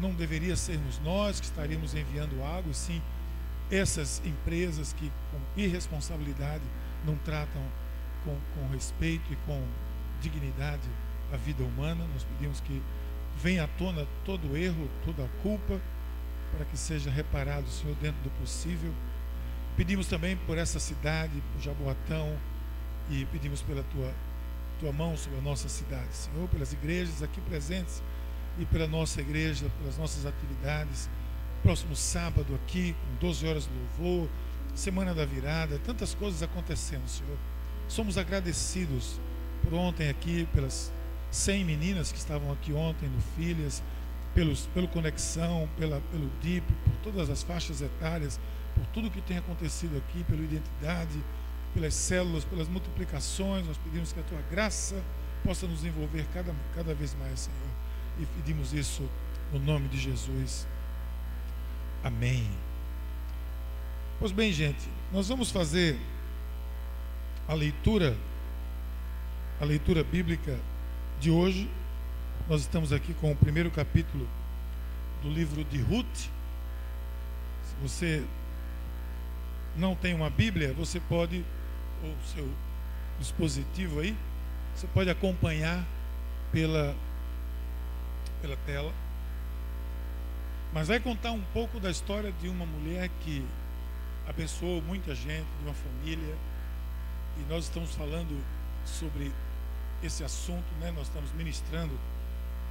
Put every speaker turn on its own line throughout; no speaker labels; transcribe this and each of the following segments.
não deveria sermos nós que estaríamos enviando água, e sim essas empresas que com irresponsabilidade não tratam com, com respeito e com dignidade a vida humana. Nós pedimos que venha à tona todo o erro, toda a culpa, para que seja reparado, Senhor, dentro do possível. Pedimos também por essa cidade, por Jaboatão, e pedimos pela tua, tua mão sobre a nossa cidade, Senhor, pelas igrejas aqui presentes e pela nossa igreja, pelas nossas atividades. Próximo sábado aqui, com 12 horas de louvor, semana da virada, tantas coisas acontecendo, Senhor. Somos agradecidos por ontem aqui, pelas 100 meninas que estavam aqui ontem no Filhas, pelos, pelo Conexão, pela, pelo DIP, por todas as faixas etárias, por tudo que tem acontecido aqui, pela identidade, pelas células, pelas multiplicações. Nós pedimos que a tua graça possa nos envolver cada, cada vez mais, Senhor. E pedimos isso no nome de Jesus. Amém. Pois bem, gente, nós vamos fazer a leitura, a leitura bíblica de hoje. Nós estamos aqui com o primeiro capítulo do livro de Ruth. Se você não tem uma Bíblia, você pode, ou seu dispositivo aí, você pode acompanhar pela, pela tela. Mas vai contar um pouco da história de uma mulher que abençoou muita gente, de uma família. E nós estamos falando sobre esse assunto, né? Nós estamos ministrando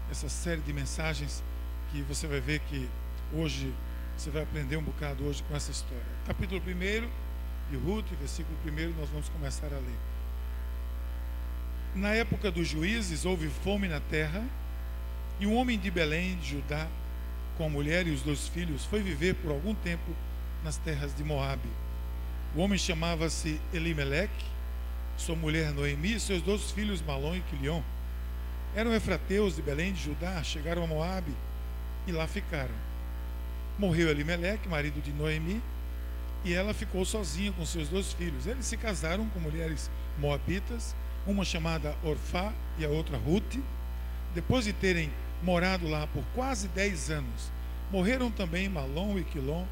essa série de mensagens que você vai ver que hoje você vai aprender um bocado hoje com essa história. Capítulo 1 de Ruth, versículo 1, nós vamos começar a ler. Na época dos juízes houve fome na terra, e um homem de Belém, de Judá, com a mulher e os dois filhos, foi viver por algum tempo nas terras de Moabe. O homem chamava-se Elimeleque, sua mulher Noemi e seus dois filhos Malom e Quilion. Eram efrateus de Belém de Judá, chegaram a Moabe e lá ficaram. Morreu Elimeleque, marido de Noemi, e ela ficou sozinha com seus dois filhos. Eles se casaram com mulheres moabitas, uma chamada Orfá e a outra Ruth. Depois de terem morado lá por quase dez anos, morreram também Malom e Quilom,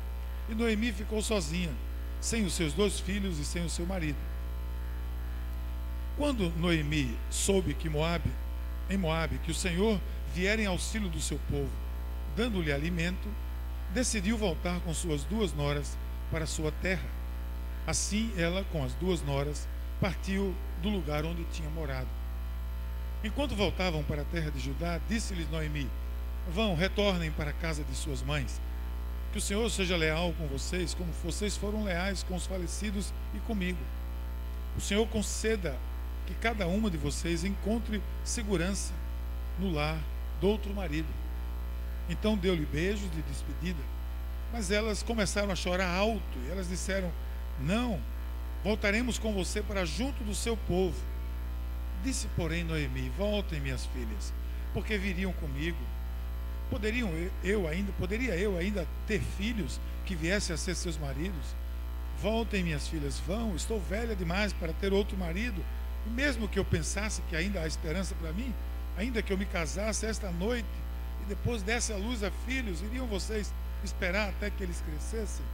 e Noemi ficou sozinha, sem os seus dois filhos e sem o seu marido. Quando Noemi soube que Moabe, em Moabe, que o Senhor viera em auxílio do seu povo, dando-lhe alimento, decidiu voltar com suas duas noras para sua terra. Assim, ela, com as duas noras, partiu do lugar onde tinha morado. Enquanto voltavam para a terra de Judá, disse-lhes Noemi: Vão, retornem para a casa de suas mães. Que o Senhor seja leal com vocês, como vocês foram leais com os falecidos e comigo. O Senhor conceda que cada uma de vocês encontre segurança no lar do outro marido. Então deu-lhe beijos de despedida, mas elas começaram a chorar alto e elas disseram: Não, voltaremos com você para junto do seu povo. Disse, porém, Noemi: Voltem, minhas filhas, porque viriam comigo. Poderiam eu ainda, poderia eu ainda ter filhos que viessem a ser seus maridos? Voltem, minhas filhas, vão, estou velha demais para ter outro marido e mesmo que eu pensasse que ainda há esperança para mim, ainda que eu me casasse esta noite e depois desse a luz a filhos, iriam vocês esperar até que eles crescessem?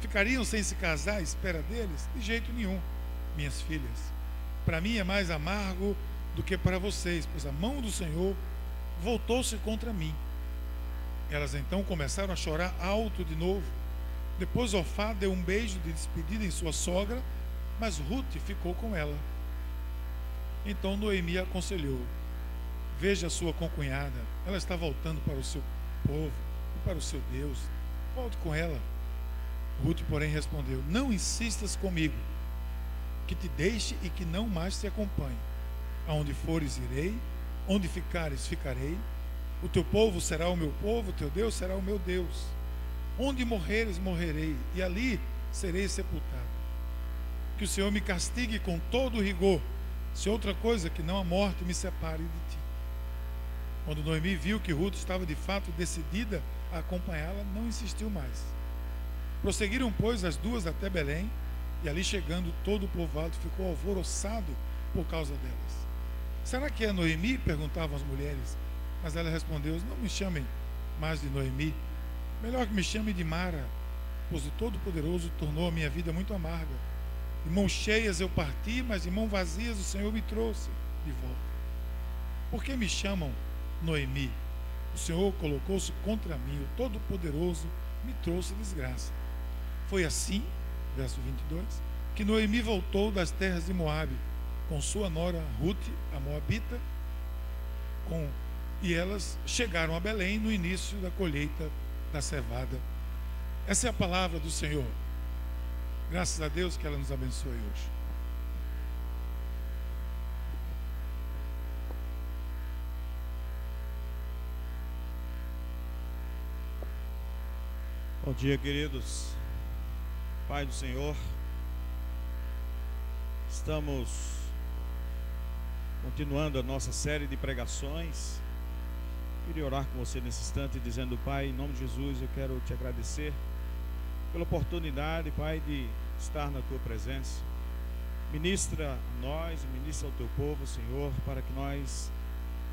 Ficariam sem se casar à espera deles? De jeito nenhum, minhas filhas. Para mim é mais amargo do que para vocês, pois a mão do Senhor voltou-se contra mim. Elas então começaram a chorar alto de novo. Depois Ofá deu um beijo de despedida em sua sogra, mas Ruth ficou com ela. Então Noemi aconselhou: Veja sua concunhada, ela está voltando para o seu povo e para o seu Deus. Volte com ela. Ruth, porém, respondeu: Não insistas comigo, que te deixe e que não mais te acompanhe. Aonde fores, irei, onde ficares, ficarei. O teu povo será o meu povo, o teu Deus será o meu Deus. Onde morreres, morrerei, e ali serei sepultado. Que o Senhor me castigue com todo rigor se outra coisa que não a morte me separe de ti. Quando Noemi viu que Ruth estava de fato decidida a acompanhá-la, não insistiu mais. Prosseguiram, pois, as duas até Belém, e ali chegando, todo o povoado ficou alvoroçado por causa delas. Será que é Noemi? perguntavam as mulheres. Mas ela respondeu: Não me chamem mais de Noemi. Melhor que me chame de Mara, pois o Todo-Poderoso tornou a minha vida muito amarga. De mãos cheias eu parti, mas de mãos vazias o Senhor me trouxe de volta. Por que me chamam Noemi? O Senhor colocou-se contra mim, o Todo-Poderoso me trouxe desgraça. Foi assim, verso 22, que Noemi voltou das terras de Moabe com sua nora Ruth, a moabita, com, e elas chegaram a Belém no início da colheita da cevada. Essa é a palavra do Senhor. Graças a Deus que ela nos abençoe hoje.
Bom dia, queridos. Pai do Senhor, estamos continuando a nossa série de pregações. Queria orar com você nesse instante, dizendo, Pai, em nome de Jesus, eu quero te agradecer pela oportunidade, Pai, de estar na tua presença. Ministra a nós, ministra ao teu povo, Senhor, para que nós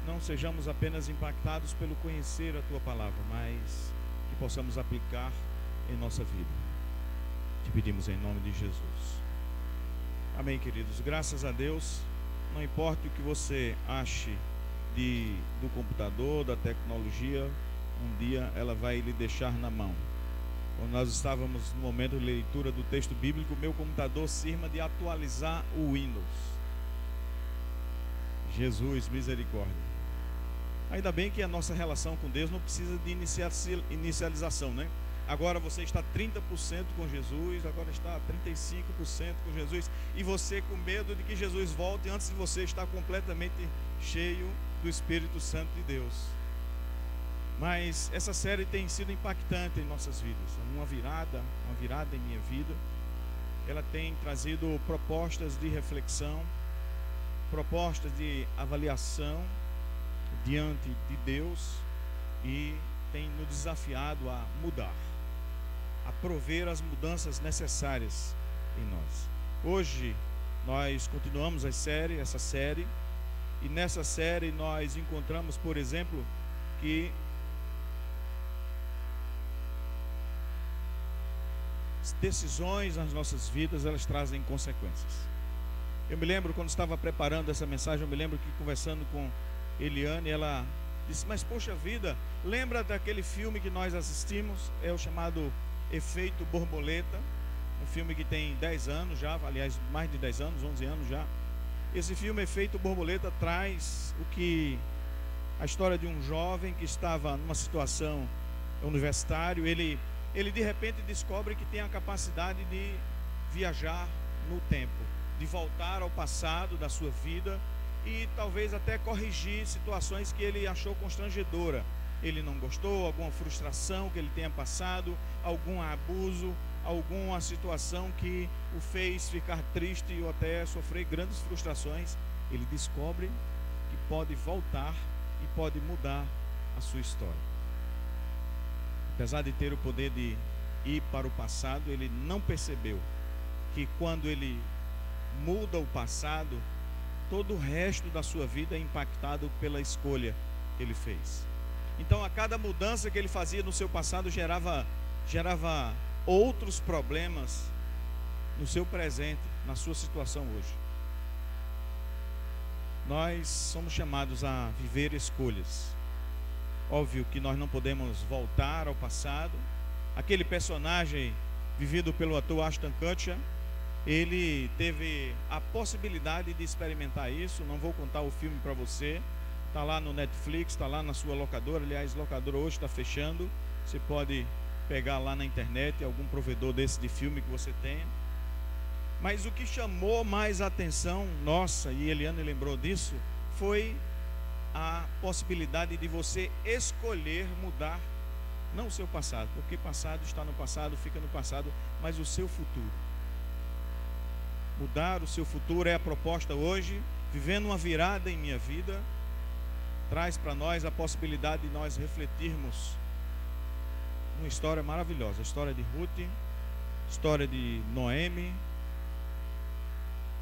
não sejamos apenas impactados pelo conhecer a tua palavra, mas que possamos aplicar em nossa vida. Te pedimos em nome de Jesus. Amém, queridos. Graças a Deus, não importa o que você ache de, do computador, da tecnologia, um dia ela vai lhe deixar na mão. Quando nós estávamos no momento de leitura do texto bíblico, meu computador sirva de atualizar o Windows. Jesus, misericórdia. Ainda bem que a nossa relação com Deus não precisa de inicialização, né? Agora você está 30% com Jesus, agora está 35% com Jesus, e você com medo de que Jesus volte antes de você estar completamente cheio do Espírito Santo de Deus. Mas essa série tem sido impactante em nossas vidas. Uma virada, uma virada em minha vida. Ela tem trazido propostas de reflexão, propostas de avaliação diante de Deus e tem nos desafiado a mudar, a prover as mudanças necessárias em nós. Hoje nós continuamos a série, essa série, e nessa série nós encontramos, por exemplo, que decisões nas nossas vidas, elas trazem consequências. Eu me lembro quando estava preparando essa mensagem, eu me lembro que conversando com Eliane, ela disse: Mas poxa vida, lembra daquele filme que nós assistimos? É o chamado Efeito Borboleta, um filme que tem 10 anos já, aliás, mais de 10 anos, 11 anos já. Esse filme Efeito Borboleta traz o que a história de um jovem que estava numa situação universitário, ele ele de repente descobre que tem a capacidade de viajar no tempo, de voltar ao passado da sua vida e talvez até corrigir situações que ele achou constrangedora. Ele não gostou, alguma frustração que ele tenha passado, algum abuso, alguma situação que o fez ficar triste ou até sofrer grandes frustrações. Ele descobre que pode voltar e pode mudar a sua história. Apesar de ter o poder de ir para o passado, ele não percebeu que quando ele muda o passado, todo o resto da sua vida é impactado pela escolha que ele fez. Então, a cada mudança que ele fazia no seu passado gerava, gerava outros problemas no seu presente, na sua situação hoje. Nós somos chamados a viver escolhas. Óbvio que nós não podemos voltar ao passado. Aquele personagem vivido pelo ator Ashton Kutcher, ele teve a possibilidade de experimentar isso. Não vou contar o filme para você. Está lá no Netflix, está lá na sua locadora. Aliás, locadora hoje está fechando. Você pode pegar lá na internet algum provedor desse de filme que você tenha. Mas o que chamou mais a atenção nossa, e Eliane lembrou disso, foi a possibilidade de você escolher mudar não o seu passado, porque passado está no passado, fica no passado, mas o seu futuro mudar o seu futuro é a proposta hoje, vivendo uma virada em minha vida, traz para nós a possibilidade de nós refletirmos uma história maravilhosa, a história de Ruth, história de Noemi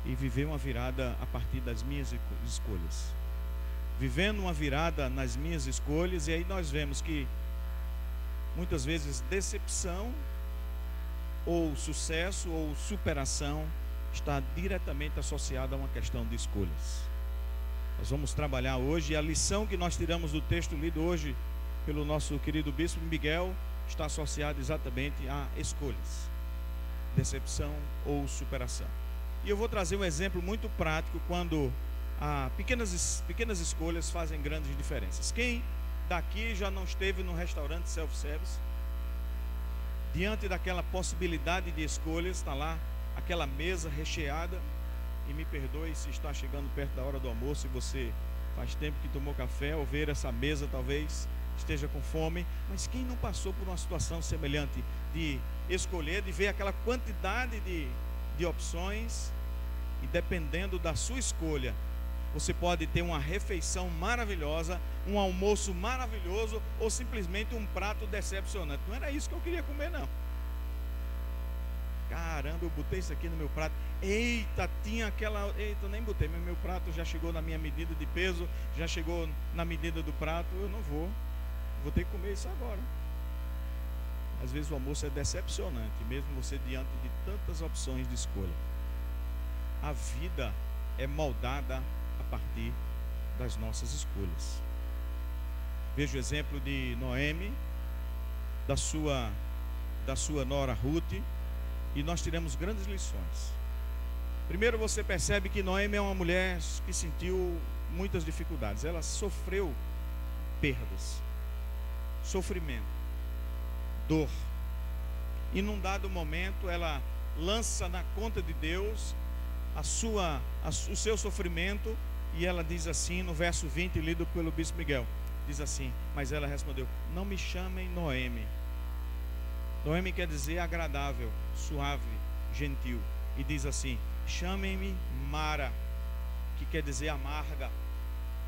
e viver uma virada a partir das minhas escolhas. Vivendo uma virada nas minhas escolhas e aí nós vemos que muitas vezes decepção ou sucesso ou superação está diretamente associada a uma questão de escolhas. Nós vamos trabalhar hoje e a lição que nós tiramos do texto lido hoje pelo nosso querido bispo Miguel está associada exatamente a escolhas, decepção ou superação. E eu vou trazer um exemplo muito prático quando pequenas, pequenas escolhas fazem grandes diferenças. Quem daqui já não esteve no restaurante self-service? Diante daquela possibilidade de escolhas, está lá aquela mesa recheada. E me perdoe se está chegando perto da hora do almoço e você faz tempo que tomou café ou ver essa mesa talvez esteja com fome, mas quem não passou por uma situação semelhante de escolher, de ver aquela quantidade de, de opções e dependendo da sua escolha, você pode ter uma refeição maravilhosa, um almoço maravilhoso ou simplesmente um prato decepcionante. Não era isso que eu queria comer, não. Caramba, eu botei isso aqui no meu prato. Eita, tinha aquela. Eita, nem botei, mas meu prato já chegou na minha medida de peso, já chegou na medida do prato. Eu não vou. Vou ter que comer isso agora. Às vezes o almoço é decepcionante, mesmo você diante de tantas opções de escolha. A vida é moldada a partir das nossas escolhas. Veja o exemplo de Noemi, da sua, da sua nora Ruth, e nós tiramos grandes lições. Primeiro você percebe que Noemi é uma mulher que sentiu muitas dificuldades. Ela sofreu perdas, sofrimento, dor. E num dado momento ela lança na conta de Deus a sua, a, o seu sofrimento e ela diz assim no verso 20, lido pelo bispo Miguel: diz assim, mas ela respondeu: Não me chamem Noemi. Noemi quer dizer agradável, suave, gentil. E diz assim: Chamem-me Mara, que quer dizer amarga,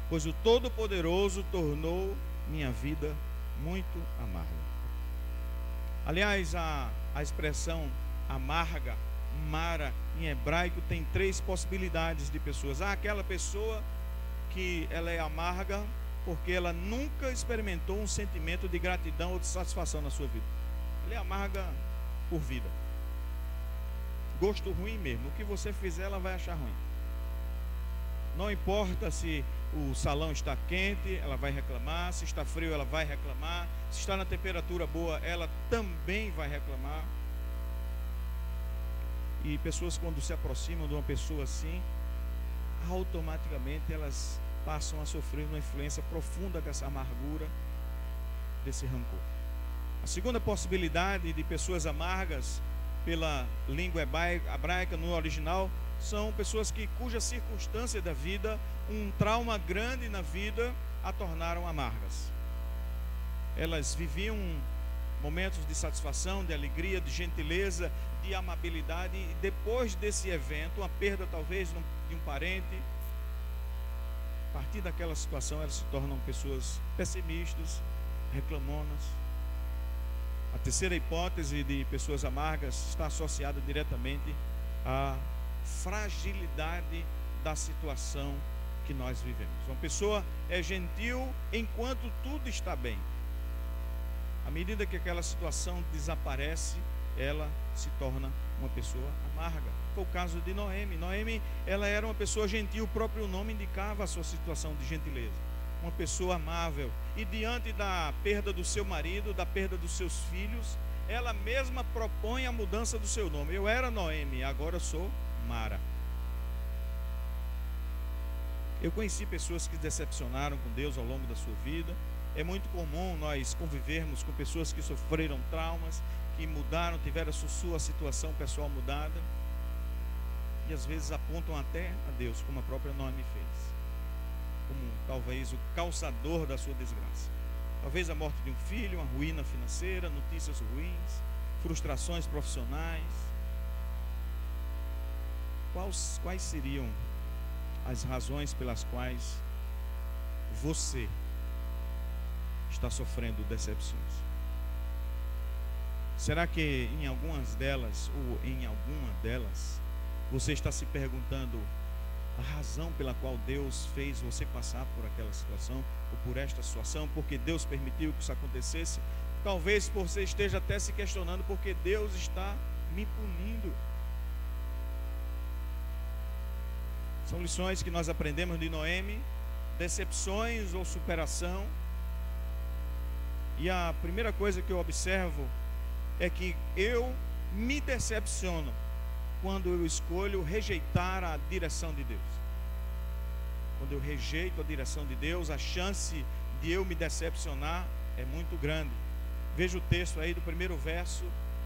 pois o Todo-Poderoso tornou minha vida muito amarga. Aliás, a, a expressão amarga, Mara, em hebraico, tem três possibilidades de pessoas. Há aquela pessoa que ela é amarga porque ela nunca experimentou um sentimento de gratidão ou de satisfação na sua vida. É amarga por vida. Gosto ruim mesmo. O que você fizer, ela vai achar ruim. Não importa se o salão está quente, ela vai reclamar. Se está frio, ela vai reclamar. Se está na temperatura boa, ela também vai reclamar. E pessoas, quando se aproximam de uma pessoa assim, automaticamente elas passam a sofrer uma influência profunda dessa amargura, desse rancor. A segunda possibilidade de pessoas amargas pela língua hebraica no original são pessoas que cuja circunstância da vida, um trauma grande na vida, a tornaram amargas. Elas viviam momentos de satisfação, de alegria, de gentileza, de amabilidade, e depois desse evento, uma perda talvez de um parente, a partir daquela situação elas se tornam pessoas pessimistas, reclamonas. A terceira hipótese de pessoas amargas está associada diretamente à fragilidade da situação que nós vivemos. Uma pessoa é gentil enquanto tudo está bem. À medida que aquela situação desaparece, ela se torna uma pessoa amarga. Foi o caso de Noemi. Noemi, ela era uma pessoa gentil, o próprio nome indicava a sua situação de gentileza. Uma pessoa amável. E diante da perda do seu marido, da perda dos seus filhos, ela mesma propõe a mudança do seu nome. Eu era Noemi, agora sou Mara. Eu conheci pessoas que decepcionaram com Deus ao longo da sua vida é muito comum nós convivermos com pessoas que sofreram traumas, que mudaram, tiveram sua situação pessoal mudada. E às vezes apontam até a Deus, como a própria Noemi fez. Talvez o causador da sua desgraça. Talvez a morte de um filho, uma ruína financeira, notícias ruins, frustrações profissionais. Quais, quais seriam as razões pelas quais você está sofrendo decepções? Será que em algumas delas, ou em alguma delas, você está se perguntando a razão pela qual Deus fez você passar por aquela situação, ou por esta situação, porque Deus permitiu que isso acontecesse? talvez você esteja até se questionando porque Deus está me punindo. São lições que nós aprendemos de Noemi, decepções ou superação. E a primeira coisa que eu observo é que eu me decepciono quando eu escolho rejeitar a direção de Deus. Quando eu rejeito a direção de Deus, a chance de eu me decepcionar é muito grande. Veja o texto aí do primeiro verso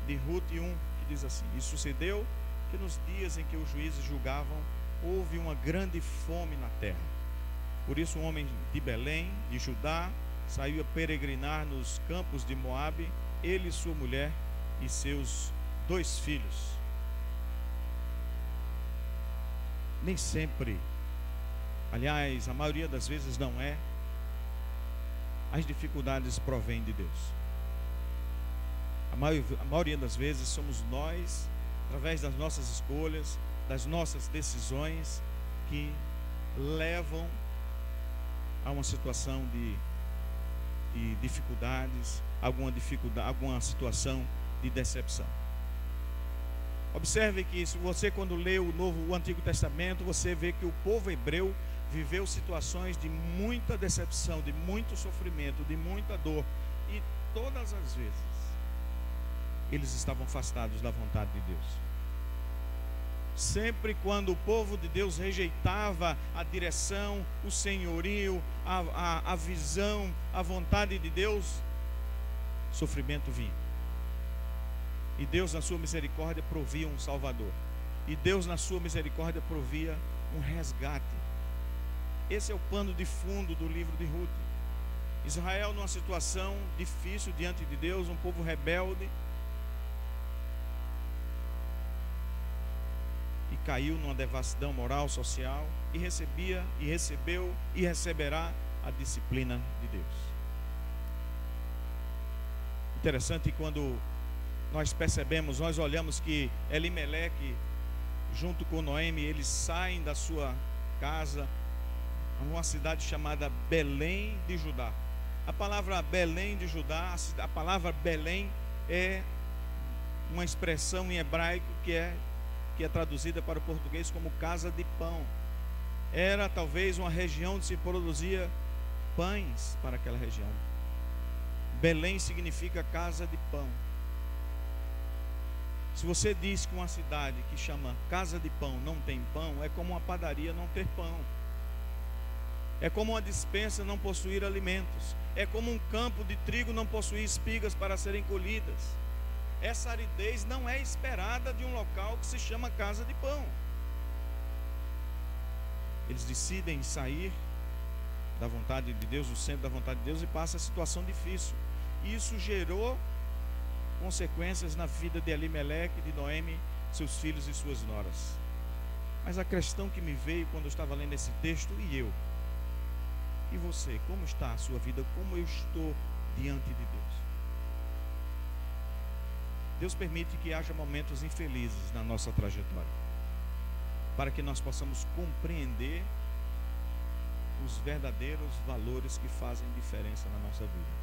de Ruth 1, que diz assim: E sucedeu que nos dias em que os juízes julgavam, houve uma grande fome na terra. Por isso, um homem de Belém, de Judá, saiu a peregrinar nos campos de Moabe, ele sua mulher e seus dois filhos. Nem sempre, aliás, a maioria das vezes não é, as dificuldades provêm de Deus. A maioria, a maioria das vezes somos nós, através das nossas escolhas, das nossas decisões, que levam a uma situação de, de dificuldades, alguma dificuldade, alguma situação de decepção. Observe que se você quando lê o Novo, o Antigo Testamento, você vê que o povo hebreu viveu situações de muita decepção, de muito sofrimento, de muita dor, e todas as vezes eles estavam afastados da vontade de Deus. Sempre quando o povo de Deus rejeitava a direção, o senhorio, a, a, a visão, a vontade de Deus, sofrimento vinha. E Deus, na sua misericórdia, provia um Salvador. E Deus, na sua misericórdia, provia um resgate. Esse é o pano de fundo do livro de Ruth. Israel, numa situação difícil diante de Deus, um povo rebelde. E caiu numa devassidão moral, social. E recebia, e recebeu, e receberá a disciplina de Deus. Interessante quando nós percebemos, nós olhamos que Elimeleque, junto com Noemi, eles saem da sua casa a uma cidade chamada Belém de Judá. A palavra Belém de Judá, a palavra Belém é uma expressão em hebraico que é que é traduzida para o português como casa de pão. Era talvez uma região onde se produzia pães para aquela região. Belém significa casa de pão. Se você diz que uma cidade que chama Casa de Pão não tem pão, é como uma padaria não ter pão. É como uma dispensa não possuir alimentos. É como um campo de trigo não possuir espigas para serem colhidas. Essa aridez não é esperada de um local que se chama Casa de Pão. Eles decidem sair da vontade de Deus, do centro da vontade de Deus, e passa a situação difícil. Isso gerou consequências na vida de Elimeleque, de Noemi, seus filhos e suas noras. Mas a questão que me veio quando eu estava lendo esse texto, e eu? E você, como está a sua vida? Como eu estou diante de Deus? Deus permite que haja momentos infelizes na nossa trajetória, para que nós possamos compreender os verdadeiros valores que fazem diferença na nossa vida.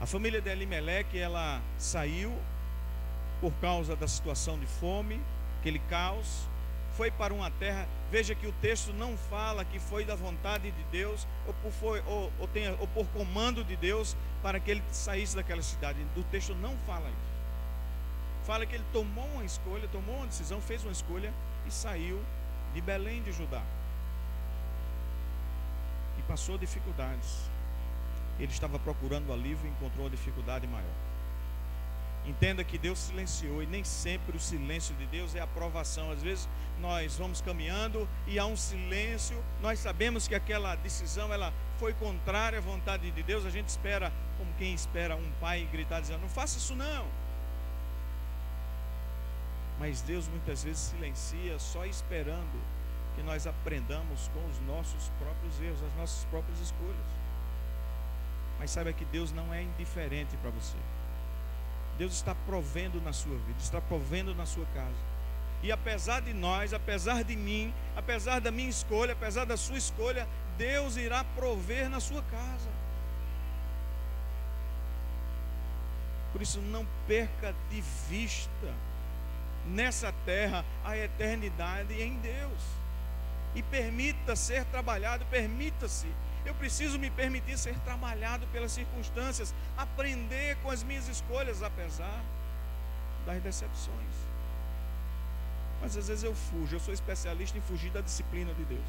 A família de Elimelec, ela saiu por causa da situação de fome, aquele caos, foi para uma terra. Veja que o texto não fala que foi da vontade de Deus ou por, foi, ou, ou, tenha, ou por comando de Deus para que ele saísse daquela cidade. O texto não fala isso. Fala que ele tomou uma escolha, tomou uma decisão, fez uma escolha e saiu de Belém de Judá. E passou dificuldades ele estava procurando alívio e encontrou uma dificuldade maior. Entenda que Deus silenciou e nem sempre o silêncio de Deus é aprovação. Às vezes nós vamos caminhando e há um silêncio, nós sabemos que aquela decisão ela foi contrária à vontade de Deus. A gente espera, como quem espera um pai gritar dizendo: "Não faça isso não". Mas Deus muitas vezes silencia só esperando que nós aprendamos com os nossos próprios erros, as nossas próprias escolhas. Mas saiba que Deus não é indiferente para você. Deus está provendo na sua vida, está provendo na sua casa. E apesar de nós, apesar de mim, apesar da minha escolha, apesar da sua escolha, Deus irá prover na sua casa. Por isso, não perca de vista nessa terra a eternidade em Deus. E permita ser trabalhado, permita-se. Eu preciso me permitir ser trabalhado pelas circunstâncias, aprender com as minhas escolhas, apesar das decepções. Mas às vezes eu fujo, eu sou especialista em fugir da disciplina de Deus.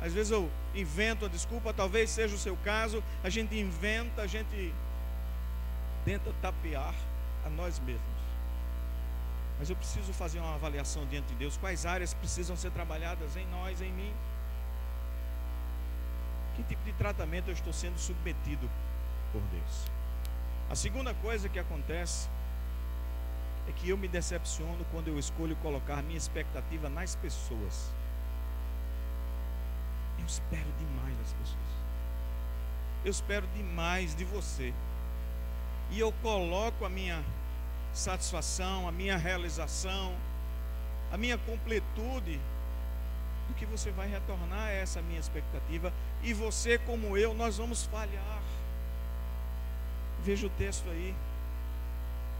Às vezes eu invento a desculpa, talvez seja o seu caso, a gente inventa, a gente tenta tapear a nós mesmos. Mas eu preciso fazer uma avaliação diante de Deus. Quais áreas precisam ser trabalhadas em nós, em mim? Que tipo de tratamento eu estou sendo submetido por Deus? A segunda coisa que acontece é que eu me decepciono quando eu escolho colocar minha expectativa nas pessoas. Eu espero demais das pessoas. Eu espero demais de você. E eu coloco a minha satisfação, a minha realização, a minha completude do que você vai retornar a essa minha expectativa. E você, como eu, nós vamos falhar. Veja o texto aí.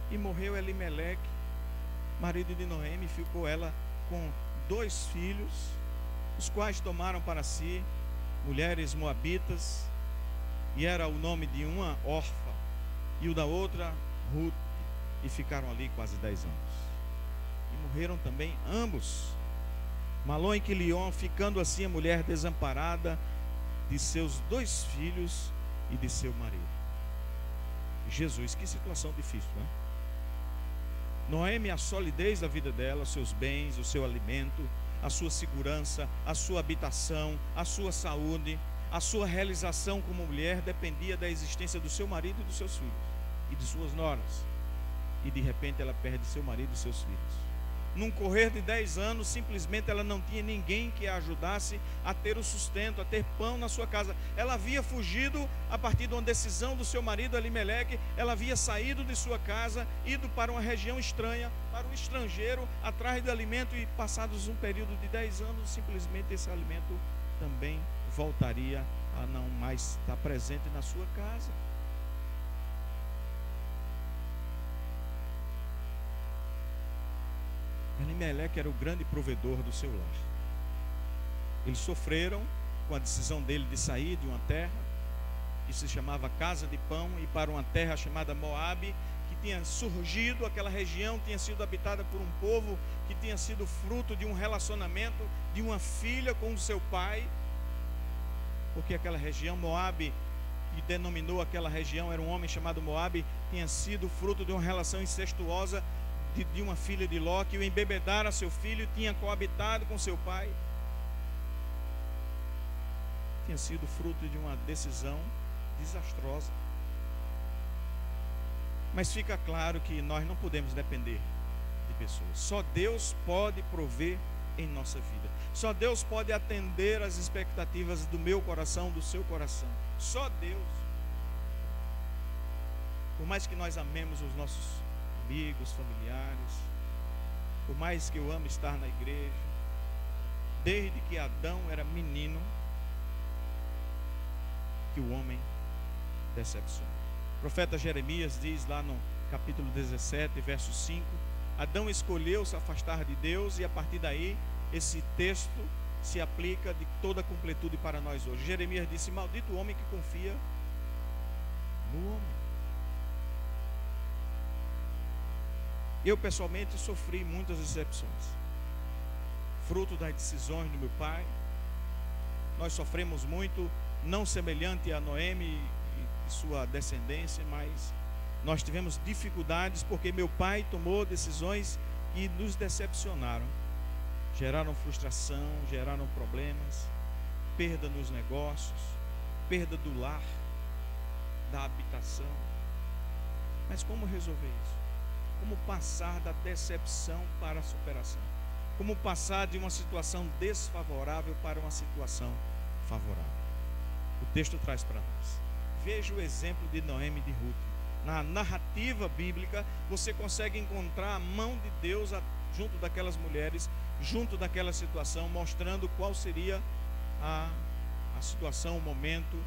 E morreu Elimeleque, marido de Noemi, ficou ela com dois filhos, os quais tomaram para si mulheres moabitas, e era o nome de uma órfã e o da outra Ruth, e ficaram ali quase dez anos. E morreram também ambos. Malon e Quilion, ficando assim a mulher desamparada de seus dois filhos e de seu marido. Jesus, que situação difícil, não é? Noemi, a solidez da vida dela, seus bens, o seu alimento, a sua segurança, a sua habitação, a sua saúde, a sua realização como mulher dependia da existência do seu marido e dos seus filhos e de suas noras. E de repente ela perde seu marido e seus filhos num correr de 10 anos, simplesmente ela não tinha ninguém que a ajudasse a ter o sustento, a ter pão na sua casa. Ela havia fugido a partir de uma decisão do seu marido Alimeleque, ela havia saído de sua casa, ido para uma região estranha, para o estrangeiro, atrás de alimento e passados um período de 10 anos, simplesmente esse alimento também voltaria a não mais estar presente na sua casa. Elimeleque era o grande provedor do seu lar. Eles sofreram com a decisão dele de sair de uma terra que se chamava Casa de Pão e para uma terra chamada Moabe, que tinha surgido, aquela região tinha sido habitada por um povo que tinha sido fruto de um relacionamento de uma filha com o seu pai, porque aquela região Moabe que denominou aquela região era um homem chamado Moabe, tinha sido fruto de uma relação incestuosa de, de uma filha de Ló que o embebedara seu filho tinha coabitado com seu pai. Tinha sido fruto de uma decisão desastrosa. Mas fica claro que nós não podemos depender de pessoas. Só Deus pode prover em nossa vida. Só Deus pode atender as expectativas do meu coração, do seu coração. Só Deus. Por mais que nós amemos os nossos amigos, familiares. Por mais que eu ame estar na igreja, desde que Adão era menino, que o homem decepciona. O profeta Jeremias diz lá no capítulo 17, verso 5: Adão escolheu se afastar de Deus, e a partir daí, esse texto se aplica de toda a completude para nós hoje. Jeremias disse: Maldito o homem que confia no homem. Eu pessoalmente sofri muitas decepções, fruto das decisões do meu pai. Nós sofremos muito, não semelhante a Noemi e sua descendência, mas nós tivemos dificuldades porque meu pai tomou decisões que nos decepcionaram, geraram frustração, geraram problemas, perda nos negócios, perda do lar, da habitação. Mas como resolver isso? Como passar da decepção para a superação, como passar de uma situação desfavorável para uma situação favorável. O texto traz para nós. Veja o exemplo de Noemi de Ruth. Na narrativa bíblica, você consegue encontrar a mão de Deus junto daquelas mulheres, junto daquela situação, mostrando qual seria a, a situação, o momento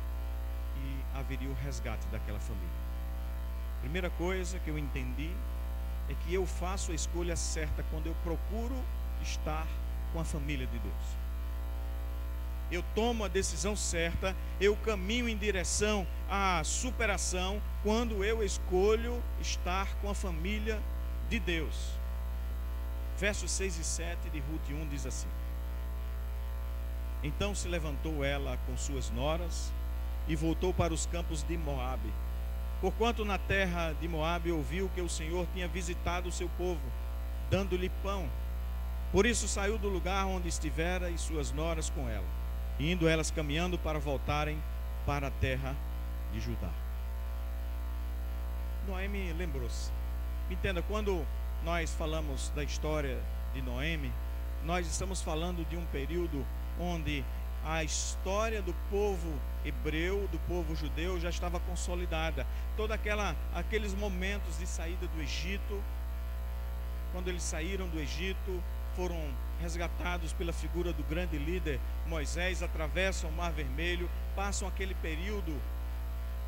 e haveria o resgate daquela família. primeira coisa que eu entendi é que eu faço a escolha certa quando eu procuro estar com a família de Deus. Eu tomo a decisão certa, eu caminho em direção à superação quando eu escolho estar com a família de Deus. Versos 6 e 7 de Ruth 1 diz assim: Então se levantou ela com suas noras e voltou para os campos de Moabe. Porquanto na terra de Moabe ouviu que o Senhor tinha visitado o seu povo, dando-lhe pão. Por isso saiu do lugar onde estivera e suas noras com ela, indo elas caminhando para voltarem para a terra de Judá. Noemi lembrou-se. Entenda, quando nós falamos da história de Noemi, nós estamos falando de um período onde a história do povo hebreu, do povo judeu já estava consolidada. Toda aquela aqueles momentos de saída do Egito, quando eles saíram do Egito, foram resgatados pela figura do grande líder Moisés, atravessam o Mar Vermelho, passam aquele período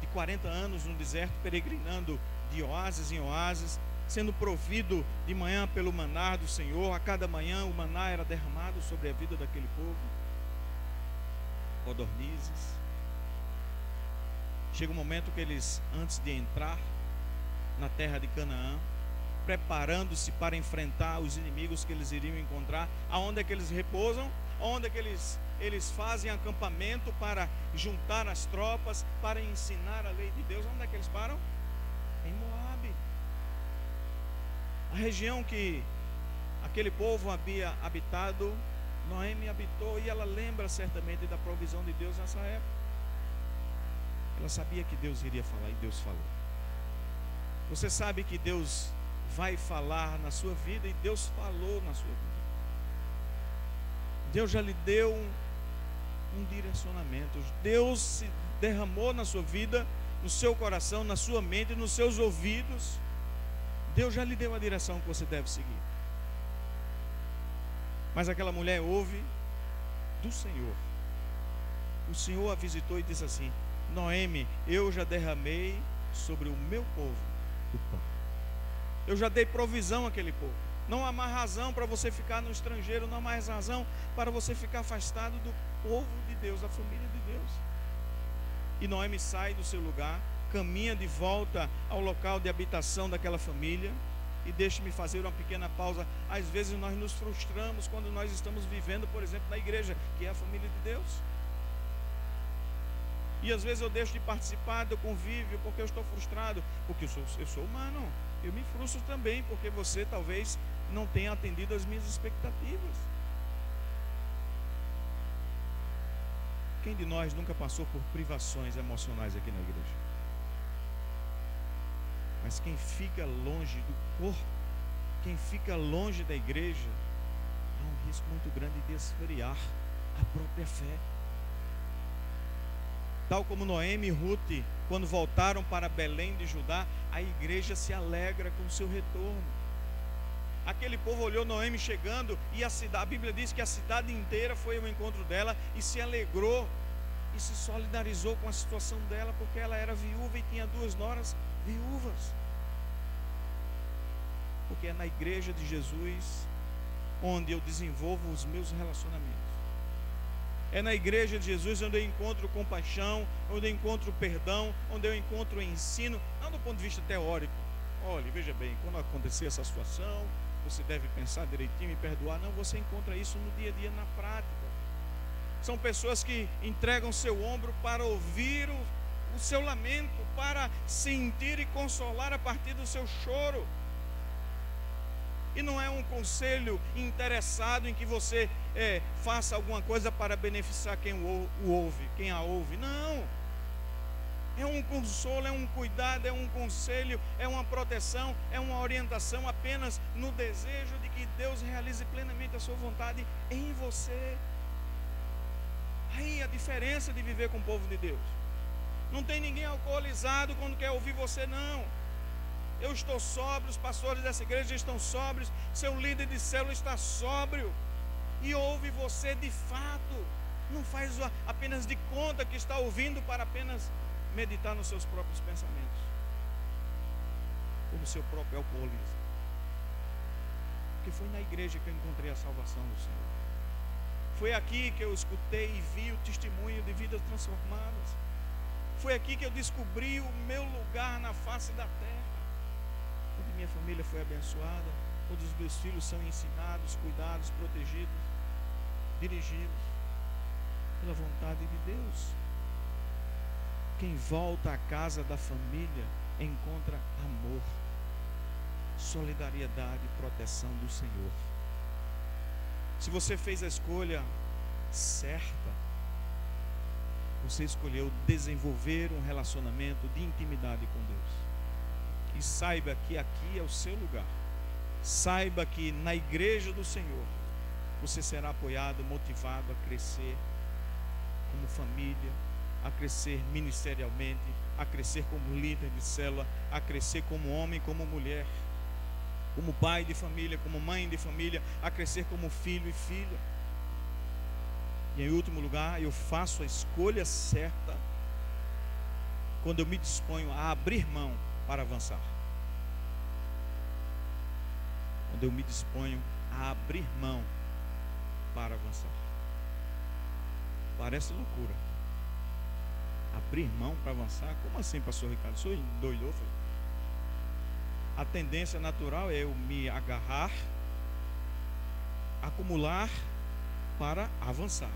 de 40 anos no deserto peregrinando de oásis em oásis, sendo provido de manhã pelo maná do Senhor. A cada manhã o maná era derramado sobre a vida daquele povo. Codornizes. Chega um momento que eles, antes de entrar na terra de Canaã, preparando-se para enfrentar os inimigos que eles iriam encontrar, aonde é que eles repousam, aonde é que eles, eles fazem acampamento para juntar as tropas, para ensinar a lei de Deus, onde é que eles param? Em Moabe. A região que aquele povo havia habitado, Noemi habitou e ela lembra certamente da provisão de Deus nessa época. Ela sabia que Deus iria falar e Deus falou. Você sabe que Deus vai falar na sua vida e Deus falou na sua vida. Deus já lhe deu um, um direcionamento. Deus se derramou na sua vida, no seu coração, na sua mente, nos seus ouvidos. Deus já lhe deu a direção que você deve seguir. Mas aquela mulher ouve do Senhor. O Senhor a visitou e disse assim: Noemi, eu já derramei sobre o meu povo o pão. Eu já dei provisão àquele povo. Não há mais razão para você ficar no estrangeiro, não há mais razão para você ficar afastado do povo de Deus, da família de Deus. E Noemi sai do seu lugar, caminha de volta ao local de habitação daquela família. E deixe-me fazer uma pequena pausa. Às vezes nós nos frustramos quando nós estamos vivendo, por exemplo, na igreja, que é a família de Deus. E às vezes eu deixo de participar do convívio porque eu estou frustrado, porque eu sou, eu sou humano. Eu me frustro também porque você talvez não tenha atendido às minhas expectativas. Quem de nós nunca passou por privações emocionais aqui na igreja? Mas quem fica longe do corpo, quem fica longe da igreja, há um risco muito grande de esfriar a própria fé. Tal como Noemi e Ruth, quando voltaram para Belém de Judá, a igreja se alegra com o seu retorno. Aquele povo olhou Noemi chegando e a cidade, a Bíblia diz que a cidade inteira foi ao encontro dela e se alegrou e se solidarizou com a situação dela, porque ela era viúva e tinha duas noras viúvas. Porque é na igreja de Jesus onde eu desenvolvo os meus relacionamentos. É na igreja de Jesus onde eu encontro compaixão, onde eu encontro perdão, onde eu encontro ensino, não do ponto de vista teórico. Olha, veja bem, quando acontecer essa situação, você deve pensar direitinho e perdoar. Não, você encontra isso no dia a dia, na prática. São pessoas que entregam seu ombro para ouvir o, o seu lamento, para sentir e consolar a partir do seu choro. E não é um conselho interessado em que você é, faça alguma coisa para beneficiar quem o, o ouve, quem a ouve. Não. É um consolo, é um cuidado, é um conselho, é uma proteção, é uma orientação apenas no desejo de que Deus realize plenamente a sua vontade em você. Aí a diferença de viver com o povo de Deus. Não tem ninguém alcoolizado quando quer ouvir você, não. Eu estou sóbrio, os pastores dessa igreja estão sóbrios, seu líder de célula está sóbrio e ouve você de fato. Não faz apenas de conta que está ouvindo para apenas meditar nos seus próprios pensamentos. como seu próprio alcoolismo. Porque foi na igreja que eu encontrei a salvação do Senhor. Foi aqui que eu escutei e vi o testemunho de vidas transformadas. Foi aqui que eu descobri o meu lugar na face da terra. Onde minha família foi abençoada, onde os meus filhos são ensinados, cuidados, protegidos, dirigidos pela vontade de Deus. Quem volta à casa da família encontra amor, solidariedade e proteção do Senhor. Se você fez a escolha certa, você escolheu desenvolver um relacionamento de intimidade com Deus. E saiba que aqui é o seu lugar. Saiba que na igreja do Senhor você será apoiado, motivado a crescer como família, a crescer ministerialmente, a crescer como líder de célula, a crescer como homem, como mulher, como pai de família, como mãe de família, a crescer como filho e filha. E em último lugar, eu faço a escolha certa quando eu me disponho a abrir mão para avançar. Quando eu me disponho a abrir mão para avançar. Parece loucura abrir mão para avançar? Como assim, pastor Ricardo? O senhor doidou? A tendência natural é eu me agarrar, acumular para avançar.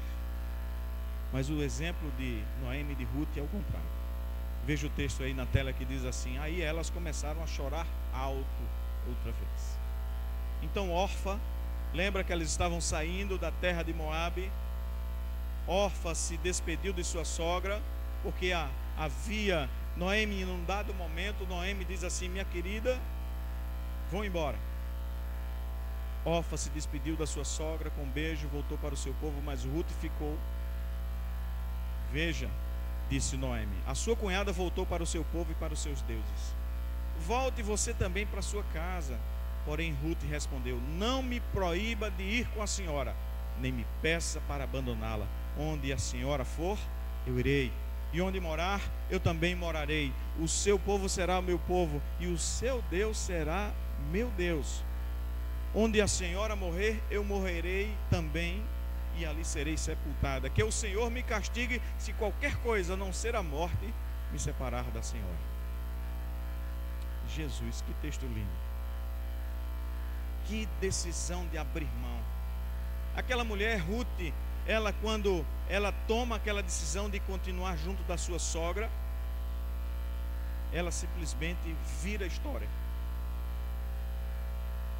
Mas o exemplo de Noemi e de Ruth é o contrário. Veja o texto aí na tela que diz assim: Aí elas começaram a chorar alto outra vez. Então Orfa, lembra que elas estavam saindo da terra de Moabe. Orfa se despediu de sua sogra porque havia Noemi, num dado momento, Noemi diz assim: Minha querida, vão embora. Orfa se despediu da sua sogra com um beijo, voltou para o seu povo, mas Ruth ficou. Veja, disse Noemi, a sua cunhada voltou para o seu povo e para os seus deuses. Volte você também para a sua casa. Porém, Ruth respondeu: Não me proíba de ir com a senhora, nem me peça para abandoná-la. Onde a senhora for, eu irei e onde morar, eu também morarei. O seu povo será o meu povo, e o seu Deus será meu Deus. Onde a senhora morrer, eu morrerei também, e ali serei sepultada. Que o Senhor me castigue se qualquer coisa, não ser a morte, me separar da senhora. Jesus, que texto lindo. Que decisão de abrir mão. Aquela mulher, Ruth, ela quando ela toma aquela decisão de continuar junto da sua sogra, ela simplesmente vira a história.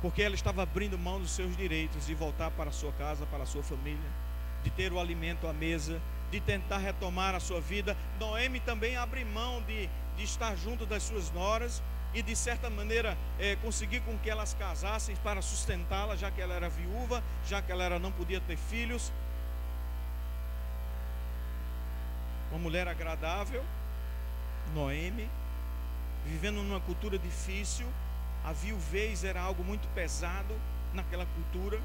Porque ela estava abrindo mão dos seus direitos de voltar para a sua casa, para a sua família, de ter o alimento à mesa, de tentar retomar a sua vida. Noemi também abre mão de, de estar junto das suas noras e de certa maneira é, conseguir com que elas casassem para sustentá-la, já que ela era viúva, já que ela era, não podia ter filhos. uma mulher agradável, Noemi, vivendo numa cultura difícil, a viuvez era algo muito pesado naquela cultura.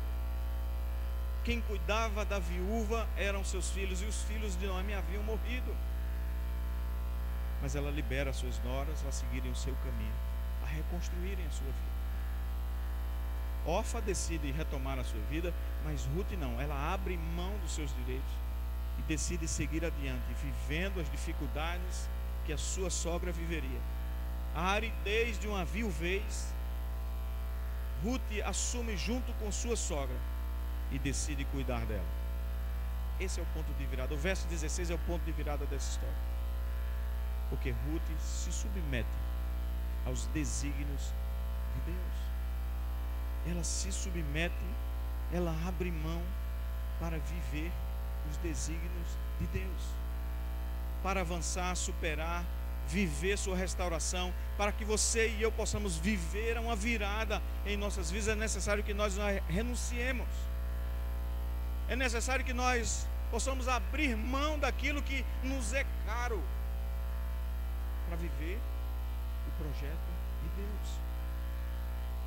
Quem cuidava da viúva eram seus filhos, e os filhos de Noemi haviam morrido. Mas ela libera suas noras a seguirem o seu caminho, a reconstruírem a sua vida. Orfa decide retomar a sua vida, mas Ruth não, ela abre mão dos seus direitos e decide seguir adiante, vivendo as dificuldades que a sua sogra viveria. A aridez de uma viuvez, Ruth assume junto com sua sogra e decide cuidar dela. Esse é o ponto de virada. O verso 16 é o ponto de virada dessa história. Porque Ruth se submete aos desígnios de Deus. Ela se submete, ela abre mão para viver os desígnios de Deus, para avançar, superar, viver sua restauração, para que você e eu possamos viver uma virada em nossas vidas, é necessário que nós renunciemos. É necessário que nós possamos abrir mão daquilo que nos é caro para viver o projeto de Deus.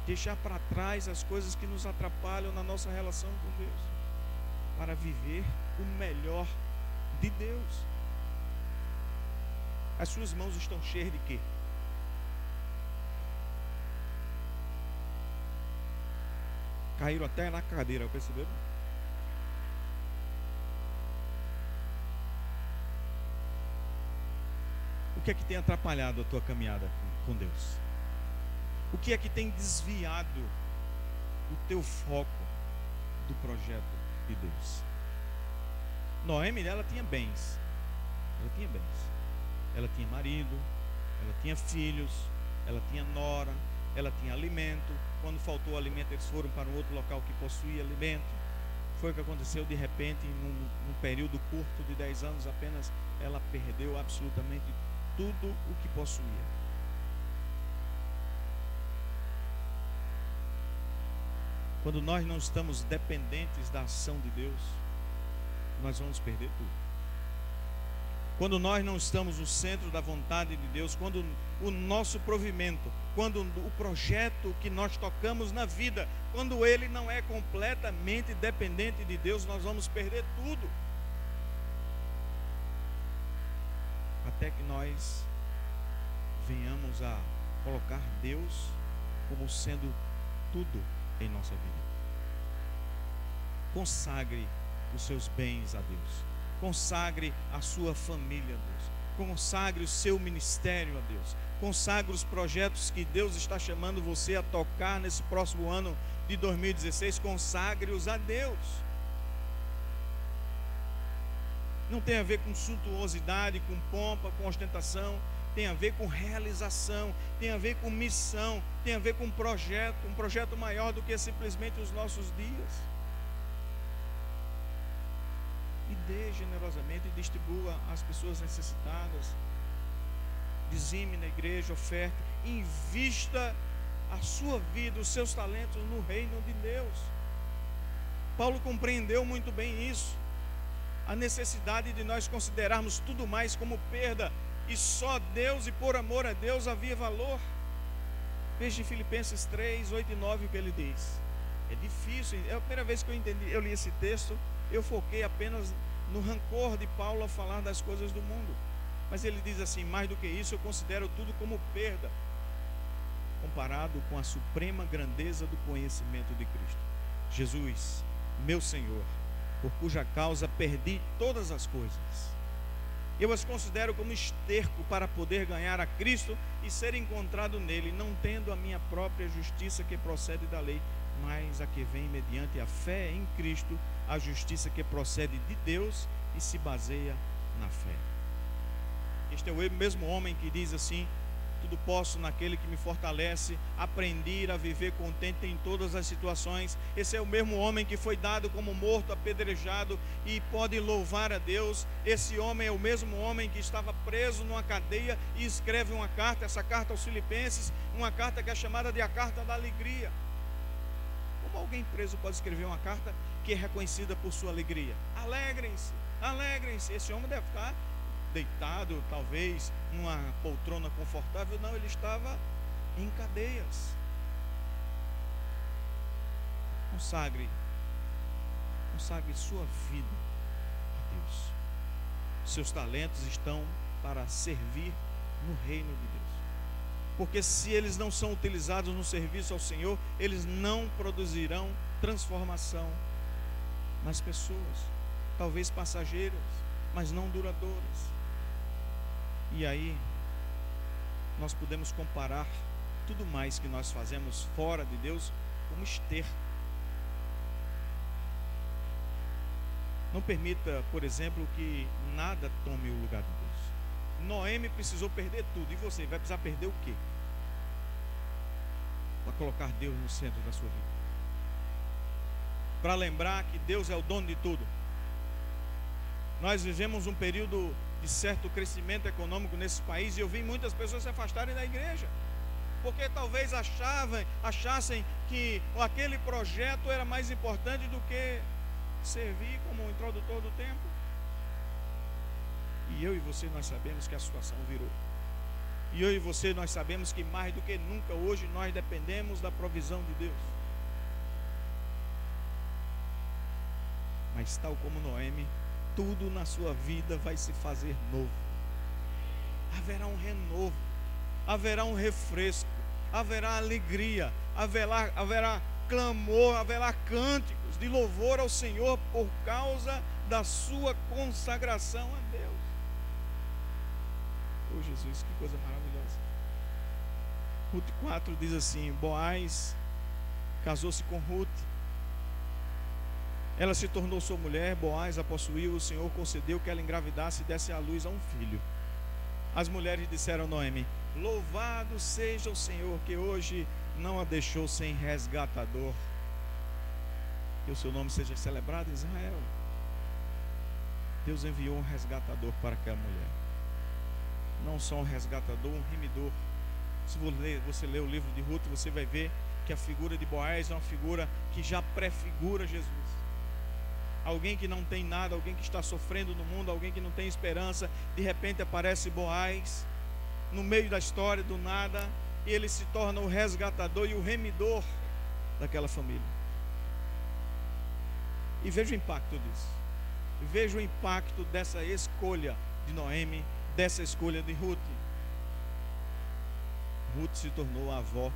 Deixar para trás as coisas que nos atrapalham na nossa relação com Deus, para viver o melhor de Deus. As suas mãos estão cheias de quê? Caíram até na cadeira, perceberam? O que é que tem atrapalhado a tua caminhada com Deus? O que é que tem desviado o teu foco do projeto de Deus? Noemi, ela tinha bens. Ela tinha bens. Ela tinha marido, ela tinha filhos, ela tinha nora, ela tinha alimento. Quando faltou alimento, eles foram para um outro local que possuía alimento. Foi o que aconteceu de repente, num, num período curto de 10 anos apenas, ela perdeu absolutamente tudo o que possuía. Quando nós não estamos dependentes da ação de Deus, nós vamos perder tudo. Quando nós não estamos no centro da vontade de Deus, quando o nosso provimento, quando o projeto que nós tocamos na vida, quando ele não é completamente dependente de Deus, nós vamos perder tudo. Até que nós venhamos a colocar Deus como sendo tudo em nossa vida. Consagre os seus bens a Deus Consagre a sua família a Deus. Consagre o seu ministério a Deus. Consagre os projetos que Deus está chamando você a tocar nesse próximo ano de 2016. Consagre-os a Deus. Não tem a ver com suntuosidade, com pompa, com ostentação. Tem a ver com realização, tem a ver com missão, tem a ver com projeto, um projeto maior do que simplesmente os nossos dias e dê generosamente e distribua às pessoas necessitadas. Dizime na igreja, oferta, invista a sua vida, os seus talentos no reino de Deus. Paulo compreendeu muito bem isso. A necessidade de nós considerarmos tudo mais como perda e só Deus e por amor a Deus havia valor. Veja em Filipenses 3, 8 e 9 o que ele diz. É difícil, é a primeira vez que eu entendi, eu li esse texto, eu foquei apenas no rancor de Paulo a falar das coisas do mundo. Mas ele diz assim: mais do que isso, eu considero tudo como perda, comparado com a suprema grandeza do conhecimento de Cristo. Jesus, meu Senhor, por cuja causa perdi todas as coisas. Eu as considero como esterco para poder ganhar a Cristo e ser encontrado nele, não tendo a minha própria justiça que procede da lei, mas a que vem mediante a fé em Cristo, a justiça que procede de Deus e se baseia na fé. Este é o mesmo homem que diz assim: tudo posso naquele que me fortalece, aprender a viver contente em todas as situações. Esse é o mesmo homem que foi dado como morto, apedrejado e pode louvar a Deus. Esse homem é o mesmo homem que estava preso numa cadeia e escreve uma carta, essa carta aos Filipenses, uma carta que é chamada de a carta da alegria. Alguém preso pode escrever uma carta que é reconhecida por sua alegria? Alegrem-se, alegrem-se. Esse homem deve estar deitado, talvez, numa poltrona confortável. Não, ele estava em cadeias. Consagre, consagre sua vida a Deus. Seus talentos estão para servir no reino de Deus porque se eles não são utilizados no serviço ao Senhor, eles não produzirão transformação nas pessoas, talvez passageiras, mas não duradouras. E aí, nós podemos comparar tudo mais que nós fazemos fora de Deus como esterco. Não permita, por exemplo, que nada tome o lugar de Deus. Noemi precisou perder tudo. E você vai precisar perder o quê? Para colocar Deus no centro da sua vida. Para lembrar que Deus é o dono de tudo. Nós vivemos um período de certo crescimento econômico nesse país e eu vi muitas pessoas se afastarem da igreja. Porque talvez achavam, achassem que aquele projeto era mais importante do que servir como introdutor do tempo. E eu e você nós sabemos que a situação virou. E eu e você nós sabemos que mais do que nunca hoje nós dependemos da provisão de Deus. Mas tal como Noemi, tudo na sua vida vai se fazer novo. Haverá um renovo, haverá um refresco, haverá alegria, haverá, haverá clamor, haverá cânticos de louvor ao Senhor por causa da sua consagração a Deus. Oh Jesus, que coisa maravilhosa. Ruth 4 diz assim: Boaz casou-se com Ruth. Ela se tornou sua mulher, Boaz a possuiu, o Senhor concedeu que ela engravidasse e desse à luz a um filho. As mulheres disseram a Noemi: Louvado seja o Senhor que hoje não a deixou sem resgatador. Que o seu nome seja celebrado em Israel. Deus enviou um resgatador para aquela mulher. Não só um resgatador, um remidor. Se você ler o livro de Ruth, você vai ver que a figura de Boaz é uma figura que já prefigura Jesus. Alguém que não tem nada, alguém que está sofrendo no mundo, alguém que não tem esperança, de repente aparece Boaz no meio da história, do nada, e ele se torna o resgatador e o remidor daquela família. E veja o impacto disso. Veja o impacto dessa escolha de Noemi, dessa escolha de Ruth. Ruth se tornou a avó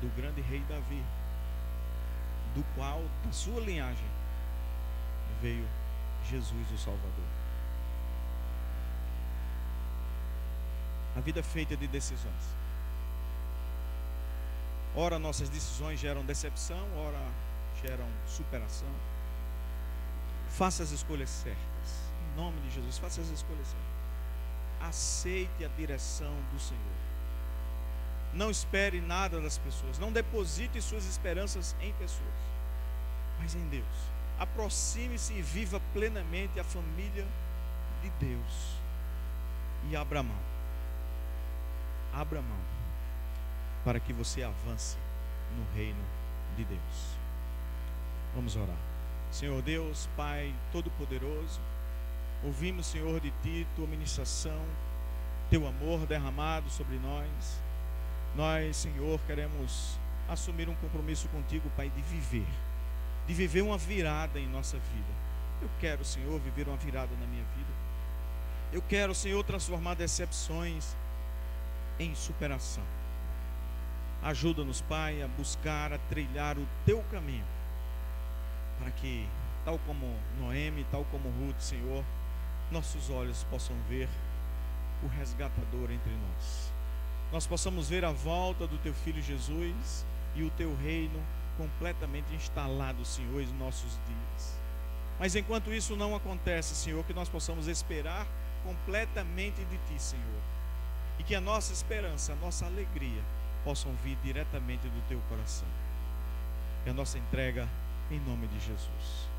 do grande rei Davi, do qual, da sua linhagem, veio Jesus o Salvador. A vida é feita de decisões. Ora, nossas decisões geram decepção, ora, geram superação. Faça as escolhas certas. Nome de Jesus, faça as escolhas certas. Aceite a direção do Senhor. Não espere nada das pessoas. Não deposite suas esperanças em pessoas, mas em Deus. Aproxime-se e viva plenamente a família de Deus. E abra mão. Abra mão para que você avance no reino de Deus. Vamos orar. Senhor Deus, Pai Todo-Poderoso, ouvimos, Senhor, de Ti, Tua ministração, Teu amor derramado sobre nós. Nós, Senhor, queremos assumir um compromisso contigo, Pai, de viver, de viver uma virada em nossa vida. Eu quero, Senhor, viver uma virada na minha vida. Eu quero, Senhor, transformar decepções em superação. Ajuda-nos, Pai, a buscar, a trilhar o teu caminho, para que, tal como Noemi, tal como Ruth, Senhor, nossos olhos possam ver o resgatador entre nós nós possamos ver a volta do teu filho Jesus e o teu reino completamente instalado, Senhor, em nossos dias. Mas enquanto isso não acontece, Senhor, que nós possamos esperar completamente de ti, Senhor. E que a nossa esperança, a nossa alegria possam vir diretamente do teu coração. É a nossa entrega em nome de Jesus.